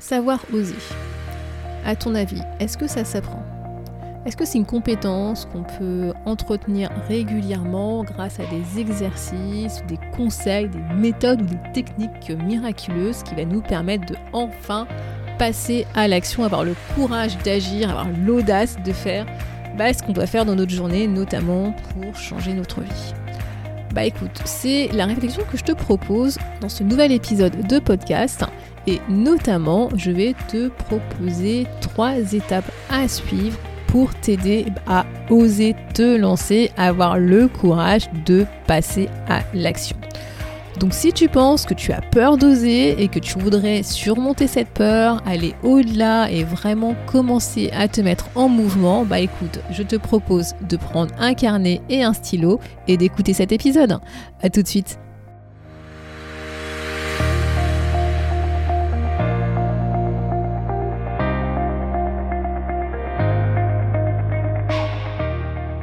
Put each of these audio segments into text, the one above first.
Savoir oser. À ton avis, est-ce que ça s'apprend? Est-ce que c'est une compétence qu'on peut entretenir régulièrement grâce à des exercices, des conseils, des méthodes ou des techniques miraculeuses qui va nous permettre de enfin passer à l'action, avoir le courage d'agir, avoir l'audace de faire bah, ce qu'on doit faire dans notre journée, notamment pour changer notre vie? Bah écoute, c'est la réflexion que je te propose dans ce nouvel épisode de podcast et notamment je vais te proposer trois étapes à suivre pour t'aider à oser te lancer, avoir le courage de passer à l'action. Donc si tu penses que tu as peur d'oser et que tu voudrais surmonter cette peur, aller au-delà et vraiment commencer à te mettre en mouvement, bah écoute, je te propose de prendre un carnet et un stylo et d'écouter cet épisode. A tout de suite.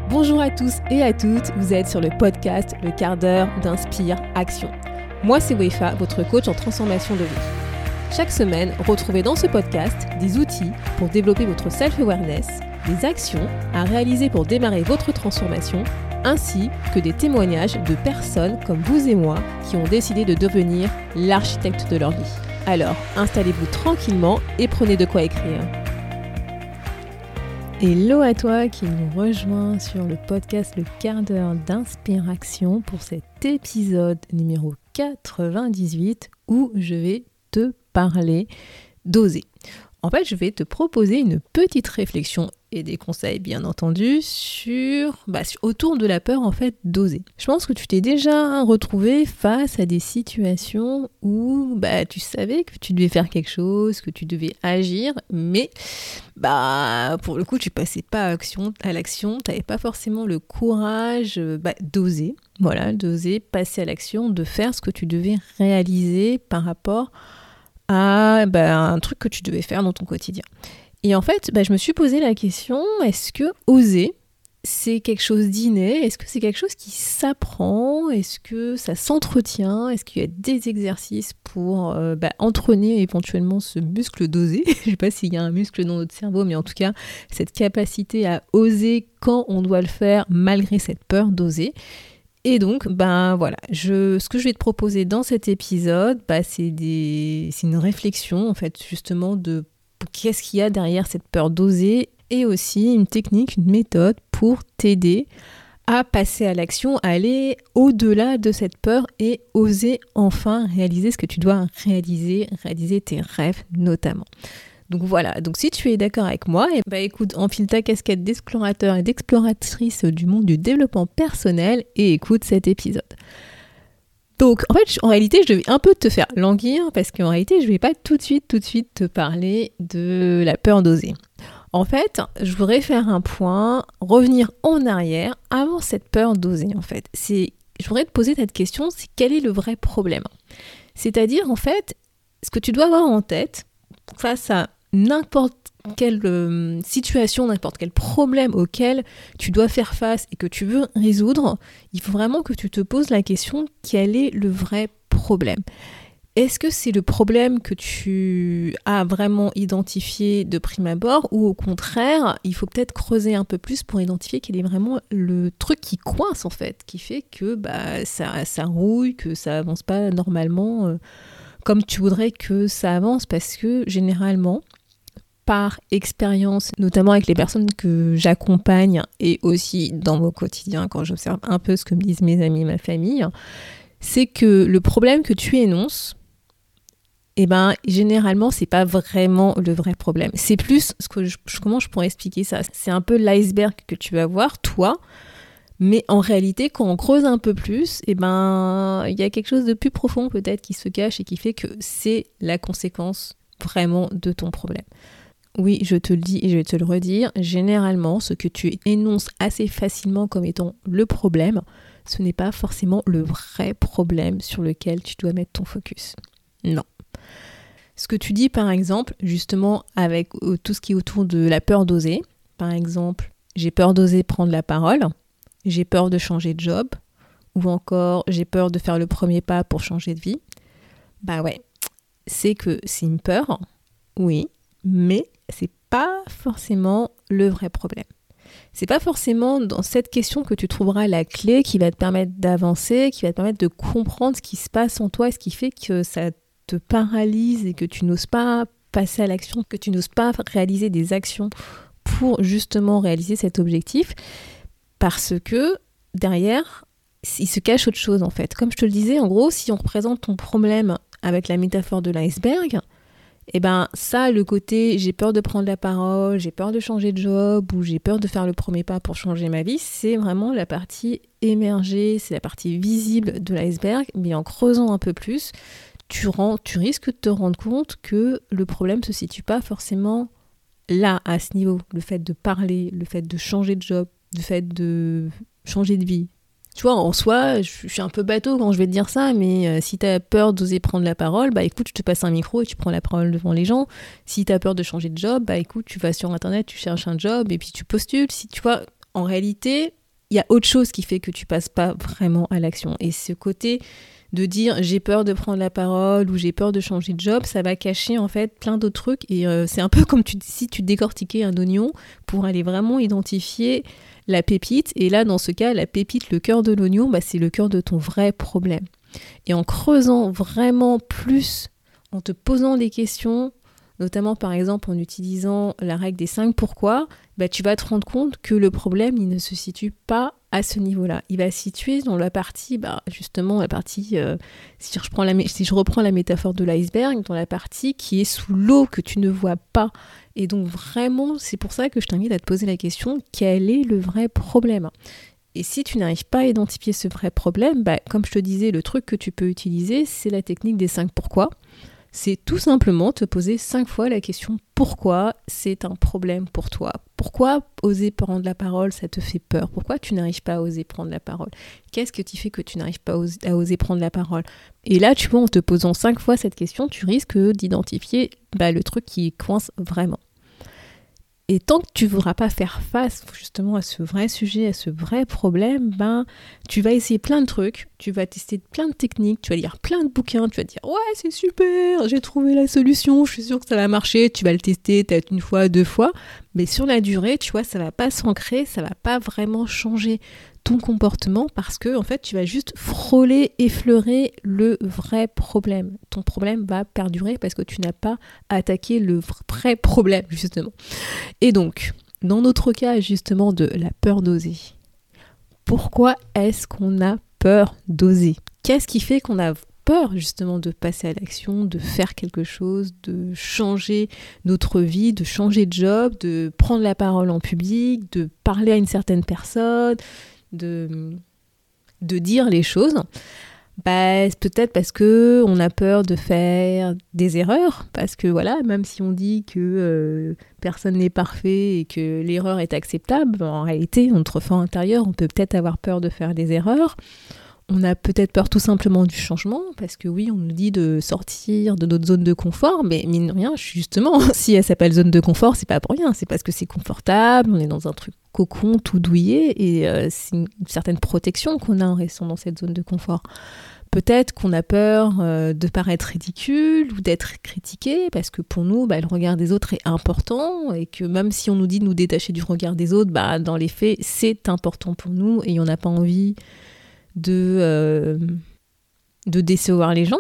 Bonjour à tous et à toutes, vous êtes sur le podcast Le quart d'heure d'Inspire Action. Moi, c'est Weifa, votre coach en transformation de vie. Chaque semaine, retrouvez dans ce podcast des outils pour développer votre self-awareness, des actions à réaliser pour démarrer votre transformation, ainsi que des témoignages de personnes comme vous et moi qui ont décidé de devenir l'architecte de leur vie. Alors, installez-vous tranquillement et prenez de quoi écrire. Hello à toi qui nous rejoint sur le podcast Le quart d'heure d'inspiration pour cet épisode numéro 98 où je vais te parler d'oser. En fait, je vais te proposer une petite réflexion et des conseils bien entendu sur, bah, autour de la peur en fait d'oser. Je pense que tu t'es déjà retrouvé face à des situations où bah, tu savais que tu devais faire quelque chose, que tu devais agir, mais bah pour le coup tu passais pas à l'action, à l'action, pas forcément le courage d'oser, voilà, d'oser passer à l'action, de faire ce que tu devais réaliser par rapport à un truc que tu devais faire dans ton quotidien. Et en fait, bah, je me suis posé la question, est-ce que oser, c'est quelque chose d'inné? Est-ce que c'est quelque chose qui s'apprend? Est-ce que ça s'entretient? Est-ce qu'il y a des exercices pour euh, bah, entraîner éventuellement ce muscle d'oser? Je ne sais pas s'il y a un muscle dans notre cerveau, mais en tout cas, cette capacité à oser quand on doit le faire malgré cette peur d'oser. Et donc, ben voilà, je, ce que je vais te proposer dans cet épisode, bah, c'est une réflexion en fait justement de qu'est-ce qu'il y a derrière cette peur d'oser et aussi une technique, une méthode pour t'aider à passer à l'action, aller au-delà de cette peur et oser enfin réaliser ce que tu dois réaliser, réaliser tes rêves notamment. Donc voilà, donc si tu es d'accord avec moi, et eh bah ben, écoute, enfile ta casquette d'explorateur et d'exploratrice du monde du développement personnel et écoute cet épisode. Donc en fait, en réalité, je vais un peu te faire languir parce qu'en réalité, je vais pas tout de suite, tout de suite te parler de la peur d'oser. En fait, je voudrais faire un point, revenir en arrière avant cette peur d'oser. En fait, c'est, je voudrais te poser cette question, c'est quel est le vrai problème? C'est-à-dire en fait, ce que tu dois avoir en tête face à n'importe quelle euh, situation, n'importe quel problème auquel tu dois faire face et que tu veux résoudre, il faut vraiment que tu te poses la question quel est le vrai problème? Est-ce que c'est le problème que tu as vraiment identifié de prime abord ou au contraire, il faut peut-être creuser un peu plus pour identifier quel est vraiment le truc qui coince en fait, qui fait que bah, ça, ça rouille, que ça avance pas normalement euh, comme tu voudrais que ça avance? Parce que généralement, par expérience, notamment avec les personnes que j'accompagne et aussi dans mon quotidien quand j'observe un peu ce que me disent mes amis et ma famille, c'est que le problème que tu énonces, eh ben, généralement, c'est pas vraiment le vrai problème. C'est plus ce que je, comment je pourrais expliquer ça? C'est un peu l'iceberg que tu vas voir, toi, mais en réalité, quand on creuse un peu plus, eh ben, il y a quelque chose de plus profond peut-être qui se cache et qui fait que c'est la conséquence vraiment de ton problème. Oui, je te le dis et je vais te le redire, généralement, ce que tu énonces assez facilement comme étant le problème, ce n'est pas forcément le vrai problème sur lequel tu dois mettre ton focus. Non. Ce que tu dis par exemple, justement avec euh, tout ce qui est autour de la peur d'oser, par exemple, j'ai peur d'oser prendre la parole, j'ai peur de changer de job, ou encore j'ai peur de faire le premier pas pour changer de vie, bah ouais, c'est que c'est une peur, oui, mais c'est pas forcément le vrai problème. C'est pas forcément dans cette question que tu trouveras la clé qui va te permettre d'avancer, qui va te permettre de comprendre ce qui se passe en toi, ce qui fait que ça te paralyse et que tu n'oses pas passer à l'action, que tu n'oses pas réaliser des actions pour justement réaliser cet objectif. Parce que derrière, il se cache autre chose en fait. Comme je te le disais, en gros, si on représente ton problème avec la métaphore de l'iceberg, et eh ben ça, le côté j'ai peur de prendre la parole, j'ai peur de changer de job ou j'ai peur de faire le premier pas pour changer ma vie, c'est vraiment la partie émergée, c'est la partie visible de l'iceberg, mais en creusant un peu plus, tu, risques de te rendre compte que le problème se situe pas forcément là, à ce niveau. Le fait de parler, le fait de changer de job, le fait de changer de vie, tu vois, en soi, je, suis un peu bateau quand je vais te dire ça, mais euh, si tu as peur d'oser prendre la parole, bah écoute, je te passe un micro et tu prends la parole devant les gens. Si tu as peur de changer de job, bah écoute, tu vas sur internet, tu cherches un job et puis tu postules. Si tu vois, en réalité, il y a autre chose qui fait que tu passes pas vraiment à l'action. Et ce côté de dire j'ai peur de prendre la parole ou j'ai peur de changer de job, ça va cacher en fait plein d'autres trucs. Et euh, c'est un peu comme si tu décortiquais un oignon pour aller vraiment identifier la pépite. Et là, dans ce cas, la pépite, le cœur de l'oignon, bah, c'est le cœur de ton vrai problème. Et en creusant vraiment plus, en te posant des questions, notamment par exemple en utilisant la règle des 5 pourquoi, bah, tu vas te rendre compte que le problème, il ne se situe pas à ce niveau-là. Il va se situer dans la partie, bah, justement, la partie, euh, si, je reprends la, métaphore de l'iceberg, dans la partie qui est sous l'eau, que tu ne vois pas. Et donc vraiment, c'est pour ça que je t'invite à te poser la question, quel est le vrai problème? Et si tu n'arrives pas à identifier ce vrai problème, bah, comme je te disais, le truc que tu peux utiliser, c'est la technique des 5 pourquoi c'est tout simplement te poser cinq fois la question pourquoi c'est un problème pour toi? Pourquoi oser prendre la parole, ça te fait peur? Pourquoi tu n'arrives pas à oser prendre la parole? Qu'est-ce que tu fais que tu n'arrives pas à oser, prendre la parole? Et là, tu vois, en te posant cinq fois cette question, tu risques d'identifier bah, le truc qui coince vraiment. Et tant que tu ne voudras pas faire face justement à ce vrai sujet, à ce vrai problème, ben tu vas essayer plein de trucs, tu vas tester plein de techniques, tu vas lire plein de bouquins, tu vas dire ouais c'est super, j'ai trouvé la solution, je suis sûre que ça va marcher, tu vas le tester peut-être une fois, deux fois, mais sur la durée, tu vois, ça va pas s'ancrer, ça va pas vraiment changer comportement parce que en fait tu vas juste frôler, effleurer le vrai problème. Ton problème va perdurer parce que tu n'as pas attaqué le vrai problème justement. Et donc, dans notre cas justement de la peur d'oser, pourquoi est-ce qu'on a peur d'oser? Qu'est-ce qui fait qu'on a peur justement de passer à l'action, de faire quelque chose, de changer notre vie, de changer de job, de prendre la parole en public, de parler à une certaine personne, de, de dire les choses bah, peut-être parce que on a peur de faire des erreurs, parce que voilà, même si on dit que euh, personne n'est parfait et que l'erreur est acceptable, en réalité, notre fort intérieur, on peut peut-être avoir peur de faire des erreurs. On a peut-être peur tout simplement du changement, parce que oui, on nous dit de sortir de notre zone de confort, mais mine de rien, justement, si elle s'appelle zone de confort, c'est pas pour rien, c'est parce que c'est confortable, on est dans un truc cocon tout douillet, et euh, c'est une certaine protection qu'on a en restant dans cette zone de confort. Peut-être qu'on a peur euh, de paraître ridicule ou d'être critiqué, parce que pour nous, bah, le regard des autres est important, et que même si on nous dit de nous détacher du regard des autres, bah, dans les faits, c'est important pour nous, et on n'a pas envie de, euh, de décevoir les gens.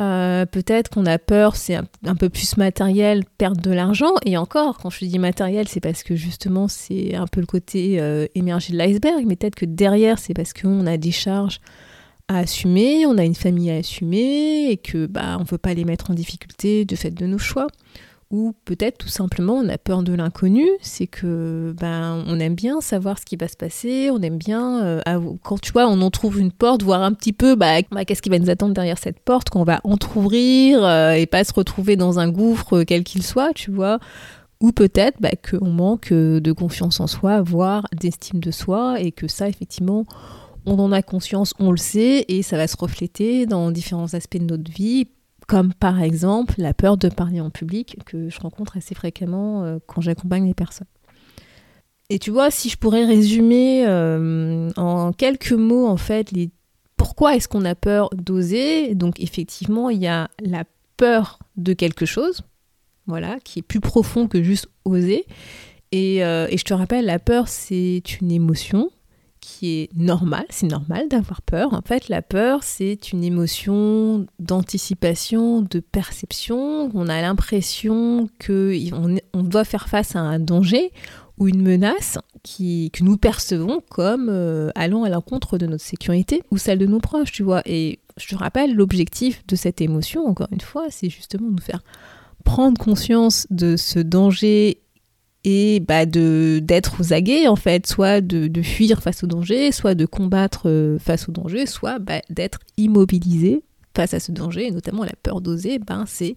Euh, peut-être qu'on a peur, c'est un, peu plus matériel, perdre de l'argent. Et encore, quand je dis matériel, c'est parce que justement, c'est un peu le côté euh, émergé de l'iceberg. Mais peut-être que derrière, c'est parce qu'on a des charges à assumer, on a une famille à assumer et que bah, on veut pas les mettre en difficulté de fait de nos choix ou peut-être tout simplement on a peur de l'inconnu, c'est que ben on aime bien savoir ce qui va se passer, on aime bien euh, quand tu vois on en trouve une porte, voir un petit peu bah, bah, qu'est-ce qui va nous attendre derrière cette porte, qu'on va entrouvrir euh, et pas se retrouver dans un gouffre euh, quel qu'il soit, tu vois. Ou peut-être bah, qu'on manque de confiance en soi, voire d'estime de soi, et que ça effectivement on en a conscience, on le sait, et ça va se refléter dans différents aspects de notre vie, comme par exemple la peur de parler en public que je rencontre assez fréquemment euh, quand j'accompagne les personnes. Et tu vois, si je pourrais résumer euh, en quelques mots en fait les pourquoi est-ce qu'on a peur d'oser Donc effectivement, il y a la peur de quelque chose. voilà, qui est plus profond que juste oser. Et, euh, et je te rappelle, la peur, c'est une émotion qui est normale, c'est normal d'avoir peur. En fait, la peur, c'est une émotion d'anticipation, de perception. On a l'impression qu'on on doit faire face à un danger ou une menace qui, que nous percevons comme euh, allant à l'encontre de notre sécurité ou celle de nos proches, tu vois. Et je te rappelle, l'objectif de cette émotion, encore une fois, c'est justement de nous faire prendre conscience de ce danger et bah, de d'être aux aguets en fait, soit de, fuir face au danger, soit de combattre euh, face au danger, soit bah, d'être immobilisé face à ce danger, et notamment la peur d'oser, ben c'est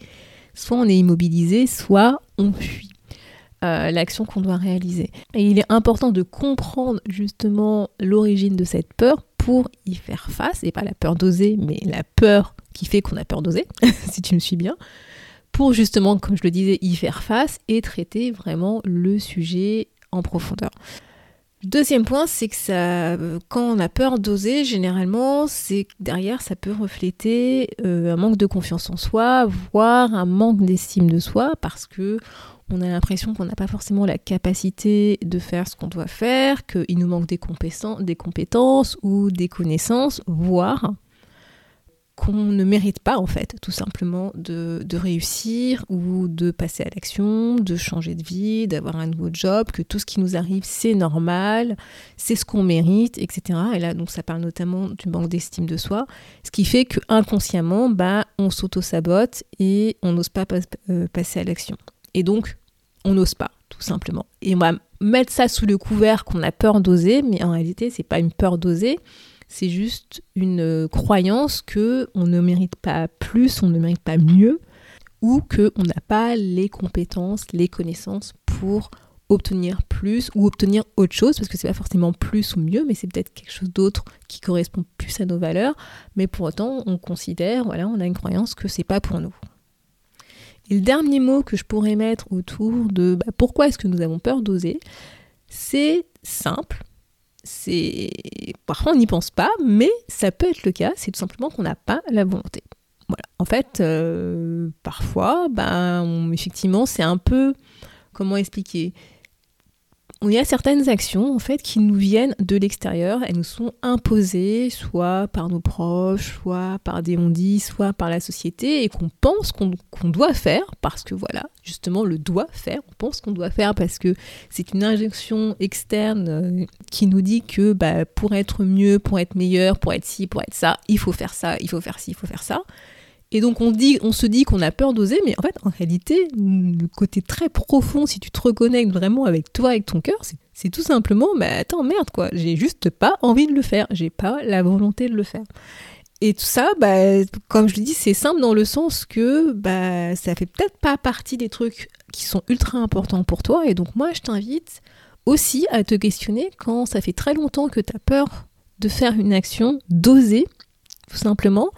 soit on est immobilisé, soit on fuit. Euh, l'action qu'on doit réaliser. Et il est important de comprendre justement l'origine de cette peur pour y faire face, et pas la peur d'oser, mais la peur qui fait qu'on a peur d'oser, si tu me suis bien, pour justement, comme je le disais, y faire face et traiter vraiment le sujet en profondeur. Deuxième point, c'est que ça, quand on a peur d'oser, généralement, c'est derrière, ça peut refléter euh, un manque de confiance en soi, voire un manque d'estime de soi, parce que on a l'impression qu'on n'a pas forcément la capacité de faire ce qu'on doit faire, qu'il nous manque des compétences, des compétences ou des connaissances, voire qu'on ne mérite pas en fait, tout simplement, de, réussir ou de passer à l'action, de changer de vie, d'avoir un nouveau job, que tout ce qui nous arrive c'est normal, c'est ce qu'on mérite, etc. Et là donc ça parle notamment du manque d'estime de soi, ce qui fait que inconsciemment, bah, on s'auto-sabote et on n'ose pas euh, passer à l'action. Et donc, on n'ose pas, tout simplement. Et on va mettre ça sous le couvert qu'on a peur d'oser, mais en réalité, c'est pas une peur d'oser, c'est juste une euh, croyance que on ne mérite pas plus, on ne mérite pas mieux, ou que on n'a pas les compétences, les connaissances pour obtenir plus ou obtenir autre chose parce que c'est pas forcément plus ou mieux mais c'est peut-être quelque chose d'autre qui correspond plus à nos valeurs. Mais pour autant on considère voilà on a une croyance que c'est pas pour nous. Et le dernier mot que je pourrais mettre autour de bah, pourquoi est-ce que nous avons peur d'oser, c'est simple. C'est parfois on n'y pense pas, mais ça peut être le cas. C'est tout simplement qu'on n'a pas la volonté. En fait, euh, parfois, ben, effectivement, c'est un peu comment expliquer? Il y a certaines actions en fait qui nous viennent de l'extérieur, elles nous sont imposées soit par nos proches, soit par des on soit par la société et qu'on pense qu'on doit faire parce que voilà, justement le doit faire, on pense qu'on doit faire parce que c'est une injection externe euh, qui nous dit que bah, pour être mieux, pour être meilleur, pour être ci, pour être ça, il faut faire ça, il faut faire ci, il faut faire ça. Et donc on, se dit qu'on a peur d'oser, mais en fait, en réalité, le côté très profond, si tu te reconnectes vraiment avec toi, avec ton cœur, c'est tout simplement, bah attends, merde quoi, j'ai juste pas envie de le faire, j'ai pas la volonté de le faire. Et tout ça, bah, comme je le dis, c'est simple dans le sens que bah, ça fait peut-être pas partie des trucs qui sont ultra importants pour toi. Et donc moi, je t'invite aussi à te questionner quand ça fait très longtemps que tu as peur de faire une action, d'oser, tout simplement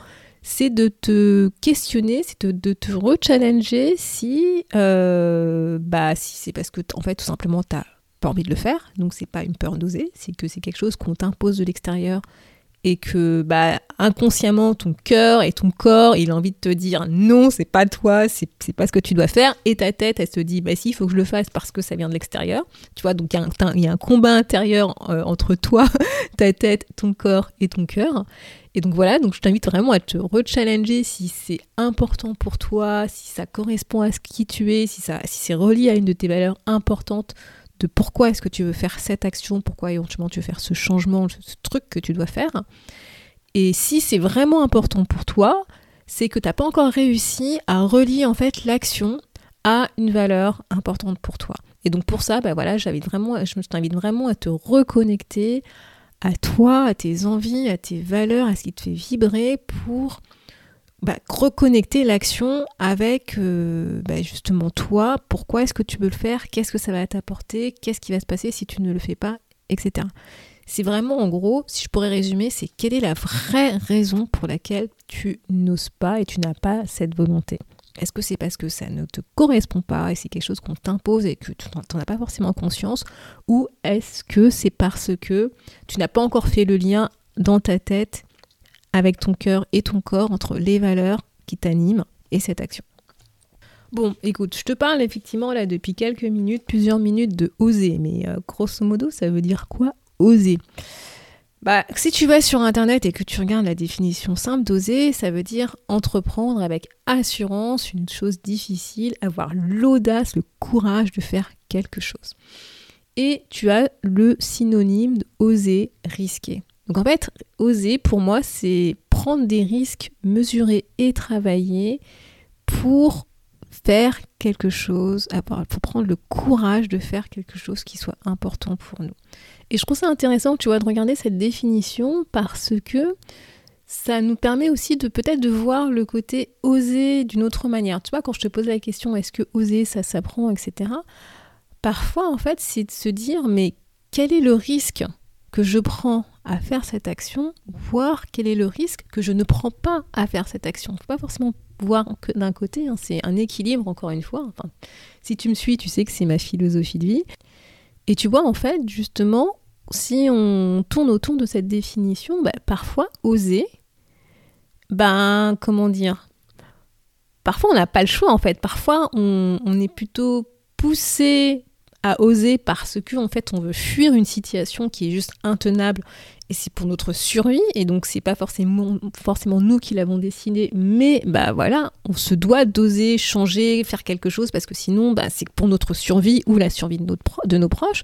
c'est de te questionner, c'est de, te rechallenger si, euh, bah, si c'est parce que en fait tout simplement tu n'as pas envie de le faire, donc c'est pas une peur d'oser, c'est que c'est quelque chose qu'on t'impose de l'extérieur et que bah, inconsciemment ton cœur et ton corps il a envie de te dire non c'est pas toi c'est pas ce que tu dois faire. Et ta tête elle se dit bah si il faut que je le fasse parce que ça vient de l'extérieur. Tu vois donc il y, a un combat intérieur euh, entre toi ta tête ton corps et ton cœur. Et donc voilà. Donc je t'invite vraiment à te rechallenger si c'est important pour toi si ça correspond à ce qui tu es si ça si c'est relié à une de tes valeurs importantes de pourquoi est-ce que tu veux faire cette action, pourquoi éventuellement tu veux faire ce changement, ce truc que tu dois faire. Et si c'est vraiment important pour toi, c'est que tu n'as pas encore réussi à relier en fait l'action à une valeur importante pour toi. Et donc pour ça, bah voilà, vraiment, je t'invite vraiment à te reconnecter à toi, à tes envies, à tes valeurs, à ce qui te fait vibrer pour bah, reconnecter l'action avec euh, bah, justement toi, pourquoi est-ce que tu veux le faire, qu'est-ce que ça va t'apporter, qu'est-ce qui va se passer si tu ne le fais pas, etc. C'est vraiment en gros, si je pourrais résumer, c'est quelle est la vraie raison pour laquelle tu n'oses pas et tu n'as pas cette volonté? Est-ce que c'est parce que ça ne te correspond pas et c'est quelque chose qu'on t'impose et que tu n'en as pas forcément conscience? Ou est-ce que c'est parce que tu n'as pas encore fait le lien dans ta tête avec ton cœur et ton corps entre les valeurs qui t'animent et cette action. Bon, écoute, je te parle effectivement là depuis quelques minutes, plusieurs minutes de oser, mais euh, grosso modo, ça veut dire quoi oser? Bah, si tu vas sur internet et que tu regardes la définition simple d'oser, ça veut dire entreprendre avec assurance une chose difficile, avoir l'audace, le courage de faire quelque chose. Et tu as le synonyme d'oser risquer. Donc en fait, oser pour moi, c'est prendre des risques mesurés et travailler pour faire quelque chose, pour prendre le courage de faire quelque chose qui soit important pour nous. Et je trouve ça intéressant, tu vois, de regarder cette définition parce que ça nous permet aussi de peut-être de voir le côté oser d'une autre manière. Tu vois, quand je te pose la question est-ce que oser ça s'apprend, etc. Parfois, en fait, c'est de se dire mais quel est le risque que je prends à faire cette action, voir quel est le risque que je ne prends pas à faire cette action. Il ne faut pas forcément voir que d'un côté, hein, c'est un équilibre encore une fois. Si tu me suis, tu sais que c'est ma philosophie de vie. Et tu vois, en fait, justement, si on tourne autour de cette définition, bah, parfois, oser, ben, comment dire Parfois, on n'a pas le choix, en fait. Parfois, on est plutôt poussé à oser parce que en fait on veut fuir une situation qui est juste intenable. Et c'est pour notre survie. Et donc c'est pas forcément nous qui l'avons décidé. Mais bah voilà on se doit d'oser changer faire quelque chose. Parce que sinon bah, c'est pour notre survie ou la survie de, notre de nos proches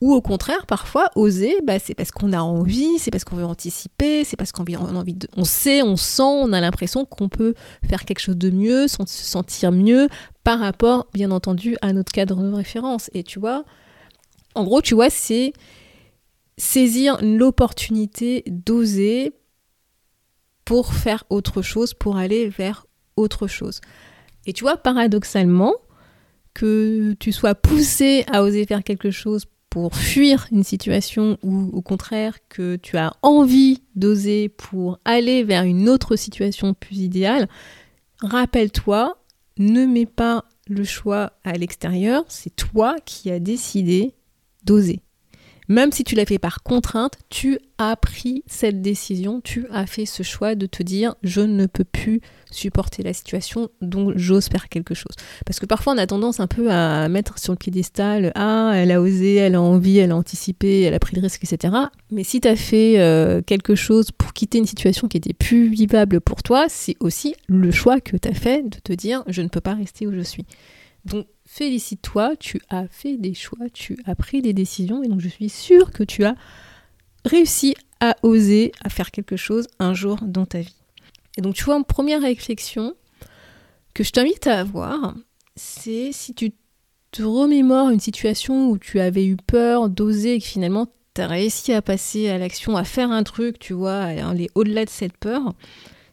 ou au contraire, parfois, oser, bah, c'est parce qu'on a envie, c'est parce qu'on veut anticiper, c'est parce qu'on a envie. On sait, on sent, on a l'impression qu'on peut faire quelque chose de mieux, se sentir mieux par rapport, bien entendu, à notre cadre de référence. Et tu vois, en gros, tu vois, c'est saisir l'opportunité d'oser pour faire autre chose, pour aller vers autre chose. Et tu vois, paradoxalement, que tu sois poussé à oser faire quelque chose pour fuir une situation ou au contraire que tu as envie d'oser pour aller vers une autre situation plus idéale, rappelle-toi, ne mets pas le choix à l'extérieur, c'est toi qui as décidé d'oser. Même si tu l'as fait par contrainte, tu as pris cette décision, tu as fait ce choix de te dire je ne peux plus supporter la situation, donc j'ose faire quelque chose. Parce que parfois on a tendance un peu à mettre sur le piédestal ah, elle a osé, elle a envie, elle a anticipé, elle a pris le risque, etc. Mais si tu as fait euh, quelque chose pour quitter une situation qui était plus vivable pour toi, c'est aussi le choix que tu as fait de te dire je ne peux pas rester où je suis. Donc félicite-toi, tu as fait des choix, tu as pris des décisions et donc je suis sûre que tu as réussi à oser, à faire quelque chose un jour dans ta vie. Et donc tu vois, une première réflexion que je t'invite à avoir, c'est si tu te remémores une situation où tu avais eu peur d'oser et que finalement tu as réussi à passer à l'action, à faire un truc, tu vois, aller au-delà de cette peur,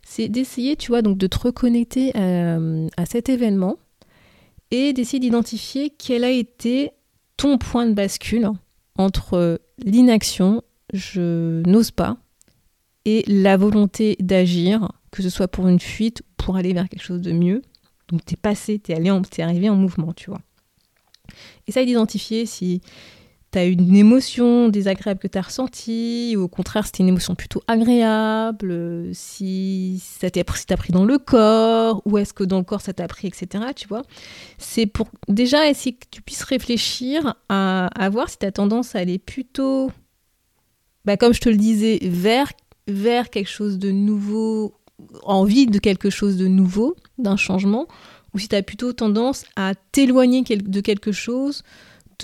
c'est d'essayer, tu vois, donc de te reconnecter euh, à cet événement et d'essayer d'identifier quel a été ton point de bascule entre l'inaction, je n'ose pas, et la volonté d'agir, que ce soit pour une fuite ou pour aller vers quelque chose de mieux. Donc t'es passé, t'es allé, t'es arrivé en mouvement, tu vois. Essaye d'identifier si tu as une émotion désagréable que tu as ressentie, ou au contraire, c'était une émotion plutôt agréable, si ça t'a pris, pris dans le corps, ou est-ce que dans le corps ça t'a pris, etc. Tu vois C'est pour déjà essayer que tu puisses réfléchir à, voir si tu as tendance à aller plutôt, bah, comme je te le disais, vers, vers quelque chose de nouveau, envie de quelque chose de nouveau, d'un changement, ou si tu as plutôt tendance à t'éloigner de quelque chose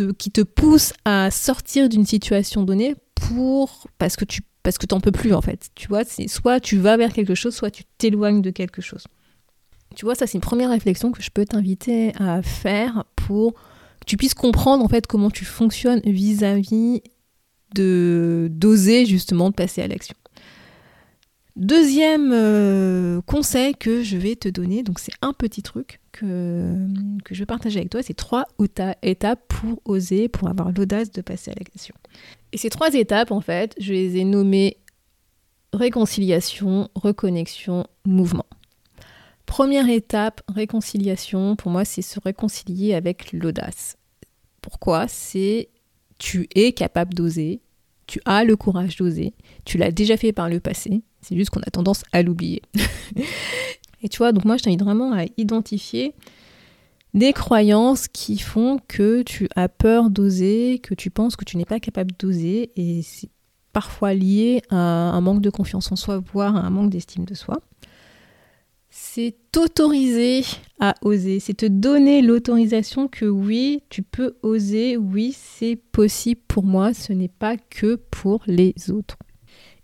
qui te pousse à sortir d'une situation donnée pour parce que tu parce que t'en peux plus en fait. Tu vois, c'est soit tu vas vers quelque chose, soit tu t'éloignes de quelque chose. Tu vois, ça c'est une première réflexion que je peux t'inviter à faire pour que tu puisses comprendre en fait comment tu fonctionnes vis-à-vis de d'oser justement de passer à l'action. Deuxième euh, conseil que je vais te donner, donc c'est un petit truc que, que je vais partager avec toi, c'est trois étapes pour oser, pour avoir l'audace de passer à l'action. Et ces trois étapes, en fait, je les ai nommées réconciliation, reconnexion, mouvement. Première étape, réconciliation, pour moi, c'est se réconcilier avec l'audace. Pourquoi? C'est tu es capable d'oser, tu as le courage d'oser, tu l'as déjà fait par le passé, c'est juste qu'on a tendance à l'oublier. et tu vois, donc moi je t'invite vraiment à identifier des croyances qui font que tu as peur d'oser, que tu penses que tu n'es pas capable d'oser, et c'est parfois lié à un manque de confiance en soi, voire à un manque d'estime de soi. C'est t'autoriser à oser, c'est te donner l'autorisation que oui, tu peux oser, oui, c'est possible pour moi, ce n'est pas que pour les autres.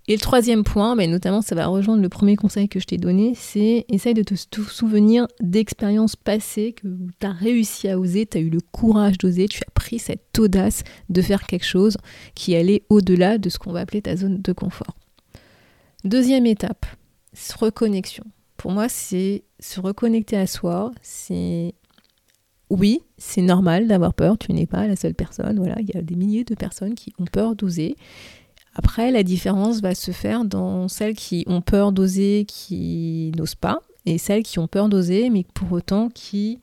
Et le troisième point, mais notamment ça va rejoindre le premier conseil que je t'ai donné, c'est essaye de te souvenir d'expériences passées que tu as réussi à oser, tu as eu le courage d'oser, tu as pris cette audace de faire quelque chose qui allait au-delà de ce qu'on va appeler ta zone de confort. Deuxième étape, reconnexion. Pour moi, c'est se reconnecter à soi, c'est oui, c'est normal d'avoir peur, tu n'es pas la seule personne, voilà, il y a des milliers de personnes qui ont peur d'oser après, la différence va se faire dans celles qui ont peur d'oser, qui n'osent pas, et celles qui ont peur d'oser, mais pour autant qui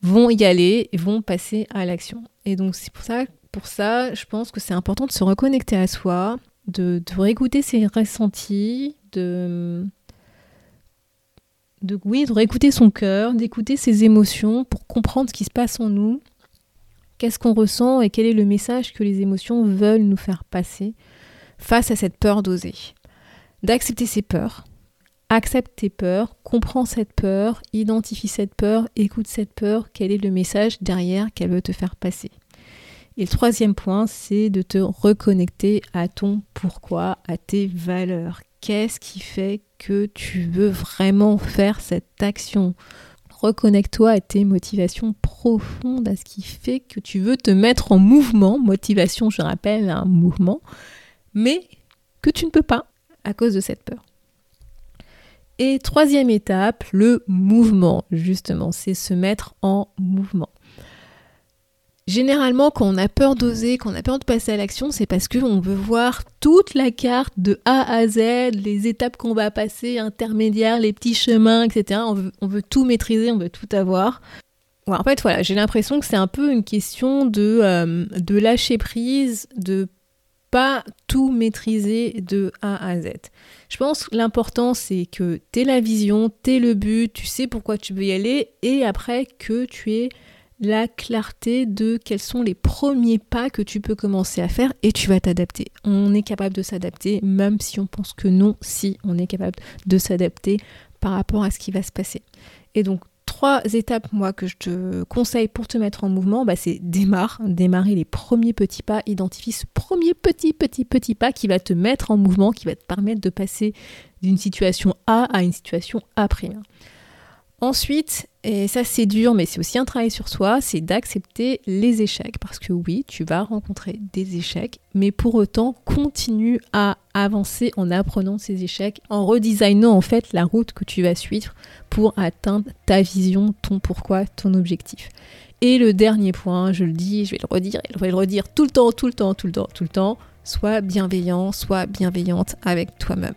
vont y aller et vont passer à l'action. Et donc c'est pour ça, pour ça, je pense que c'est important de se reconnecter à soi, de, réécouter ses ressentis, de, de, oui, de réécouter son cœur, d'écouter ses émotions pour comprendre ce qui se passe en nous Qu'est-ce qu'on ressent et quel est le message que les émotions veulent nous faire passer face à cette peur d'oser D'accepter ses peurs. Accepte tes peurs, comprends cette peur, identifie cette peur, écoute cette peur, quel est le message derrière qu'elle veut te faire passer. Et le troisième point, c'est de te reconnecter à ton pourquoi, à tes valeurs. Qu'est-ce qui fait que tu veux vraiment faire cette action? Reconnecte-toi à tes motivations profondes, à ce qui fait que tu veux te mettre en mouvement. Motivation, je rappelle, un mouvement, mais que tu ne peux pas à cause de cette peur. Et troisième étape, le mouvement, justement, c'est se mettre en mouvement. Généralement, quand on a peur d'oser, quand on a peur de passer à l'action, c'est parce qu'on veut voir toute la carte de A à Z, les étapes qu'on va passer, intermédiaires, les petits chemins, etc. On veut, tout maîtriser, on veut tout avoir. en fait, voilà, j'ai l'impression que c'est un peu une question de, euh, de lâcher prise, de pas tout maîtriser de A à Z. Je pense que l'important c'est que tu la vision, tu le but, tu sais pourquoi tu veux y aller et après que tu aies la clarté de quels sont les premiers pas que tu peux commencer à faire et tu vas t'adapter. On est capable de s'adapter, même si on pense que non, si on est capable de s'adapter par rapport à ce qui va se passer. Et donc, trois étapes, moi, que je te conseille pour te mettre en mouvement, bah, c'est démarre, démarrer les premiers petits pas, identifie ce premier petit, petit, petit pas qui va te mettre en mouvement, qui va te permettre de passer d'une situation A à une situation A'. Ensuite, et ça c'est dur, mais c'est aussi un travail sur soi, c'est d'accepter les échecs. Parce que oui, tu vas rencontrer des échecs, mais pour autant, continue à avancer en apprenant ces échecs, en redesignant en fait la route que tu vas suivre pour atteindre ta vision, ton pourquoi, ton objectif. Et le dernier point, je le dis, je vais le redire, je vais le redire tout le temps, tout le temps, tout le temps, tout le temps, sois bienveillant, sois bienveillante avec toi-même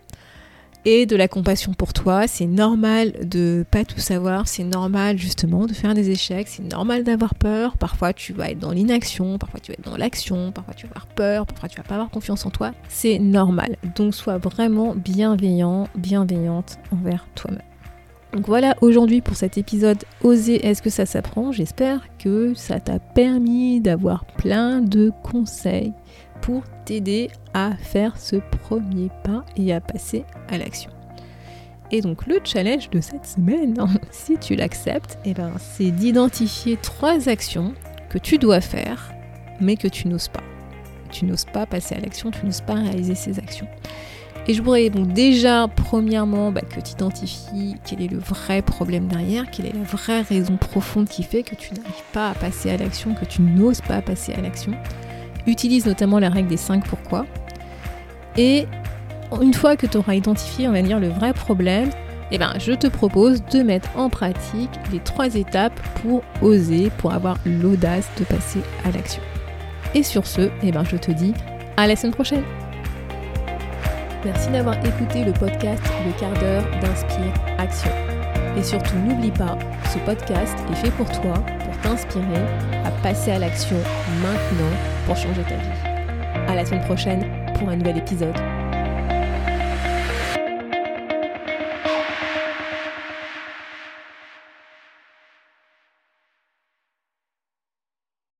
et de la compassion pour toi. C'est normal de pas tout savoir, c'est normal justement de faire des échecs, c'est normal d'avoir peur. Parfois tu vas être dans l'inaction, parfois tu vas être dans l'action, parfois tu vas avoir peur, parfois tu vas pas avoir confiance en toi. C'est normal. Donc sois vraiment bienveillant, bienveillante envers toi-même. Donc voilà aujourd'hui pour cet épisode Oser, est-ce que ça s'apprend? J'espère que ça t'a permis d'avoir plein de conseils pour t'aider à faire ce premier pas et à passer à l'action. Et donc le challenge de cette semaine, si tu l'acceptes, eh ben, c'est d'identifier trois actions que tu dois faire, mais que tu n'oses pas. Tu n'oses pas passer à l'action, tu n'oses pas réaliser ces actions. Et je voudrais donc déjà, premièrement, bah, que tu identifies quel est le vrai problème derrière, quelle est la vraie raison profonde qui fait que tu n'arrives pas à passer à l'action, que tu n'oses pas passer à l'action. Utilise notamment la règle des 5 pourquoi. Et une fois que tu auras identifié, on va dire, le vrai problème, eh ben, je te propose de mettre en pratique les trois étapes pour oser, pour avoir l'audace de passer à l'action. Et sur ce, eh ben, je te dis à la semaine prochaine. Merci d'avoir écouté le podcast Le quart d'heure d'Inspire Action. Et surtout, n'oublie pas, ce podcast est fait pour toi, t'inspirer à passer à l'action maintenant pour changer ta vie. À la semaine prochaine pour un nouvel épisode.